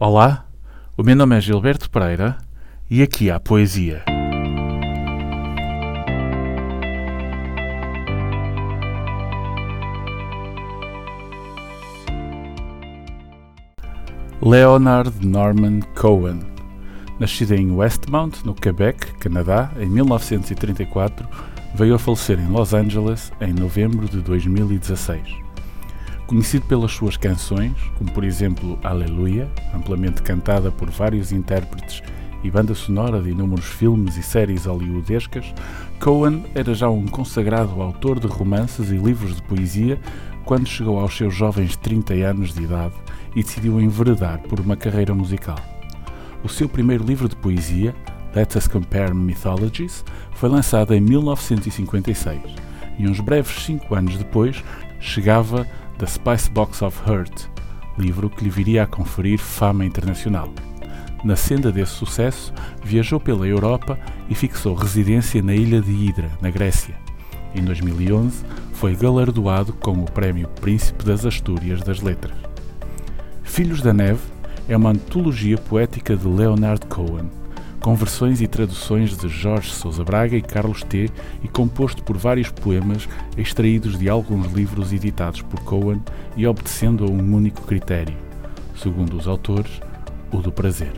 Olá, o meu nome é Gilberto Pereira e aqui há poesia. Leonard Norman Cohen, nascido em Westmount, no Quebec, Canadá, em 1934, veio a falecer em Los Angeles em novembro de 2016. Conhecido pelas suas canções, como por exemplo Aleluia, amplamente cantada por vários intérpretes e banda sonora de inúmeros filmes e séries hollywoodescas, Cohen era já um consagrado autor de romances e livros de poesia quando chegou aos seus jovens 30 anos de idade e decidiu enveredar por uma carreira musical. O seu primeiro livro de poesia, Let Us Compare Mythologies, foi lançado em 1956 e uns breves cinco anos depois chegava The Spice Box of Hurt, livro que lhe viria a conferir fama internacional. Na senda desse sucesso, viajou pela Europa e fixou residência na ilha de Hidra, na Grécia. Em 2011, foi galardoado com o Prémio Príncipe das Astúrias das Letras. Filhos da Neve é uma antologia poética de Leonard Cohen, com versões e traduções de Jorge Sousa Braga e Carlos T. e composto por vários poemas extraídos de alguns livros editados por Cohen e obedecendo a um único critério, segundo os autores, o do prazer.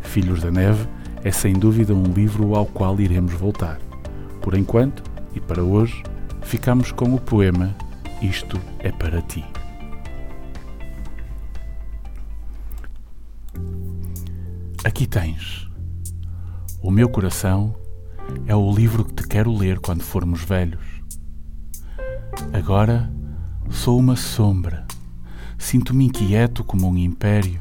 Filhos da Neve é sem dúvida um livro ao qual iremos voltar. Por enquanto, e para hoje, ficamos com o poema Isto é para ti. Aqui tens o meu coração é o livro que te quero ler quando formos velhos. Agora sou uma sombra, sinto-me inquieto como um império.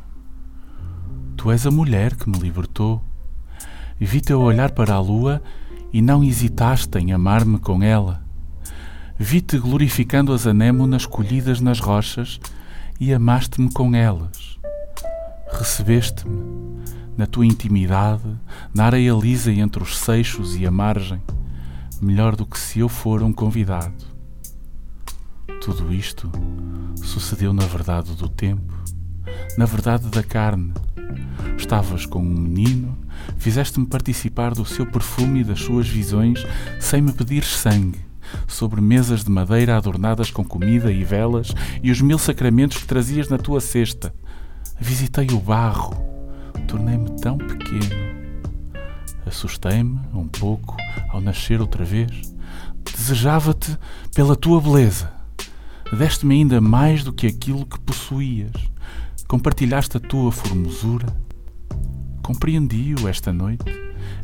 Tu és a mulher que me libertou. Vi-te a olhar para a lua e não hesitaste em amar-me com ela. Vi-te glorificando as anêmonas colhidas nas rochas e amaste-me com elas. Recebeste-me na tua intimidade, na areia lisa entre os seixos e a margem, melhor do que se eu for um convidado. Tudo isto sucedeu na verdade do tempo, na verdade da carne. Estavas com um menino, fizeste-me participar do seu perfume e das suas visões sem me pedir sangue, sobre mesas de madeira adornadas com comida e velas e os mil sacramentos que trazias na tua cesta. Visitei o barro, tornei-me tão pequeno. Assustei-me um pouco ao nascer outra vez. Desejava-te pela tua beleza. Deste-me ainda mais do que aquilo que possuías. Compartilhaste a tua formosura. Compreendi-o esta noite,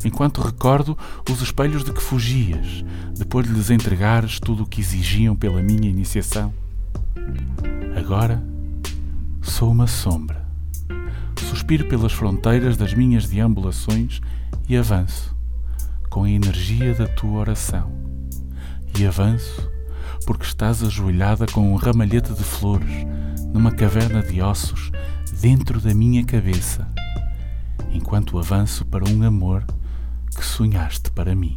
enquanto recordo os espelhos de que fugias, depois de lhes entregares tudo o que exigiam pela minha iniciação. Agora sou uma sombra suspiro pelas fronteiras das minhas deambulações e avanço com a energia da tua oração. E avanço porque estás ajoelhada com um ramalhete de flores numa caverna de ossos dentro da minha cabeça, enquanto avanço para um amor que sonhaste para mim.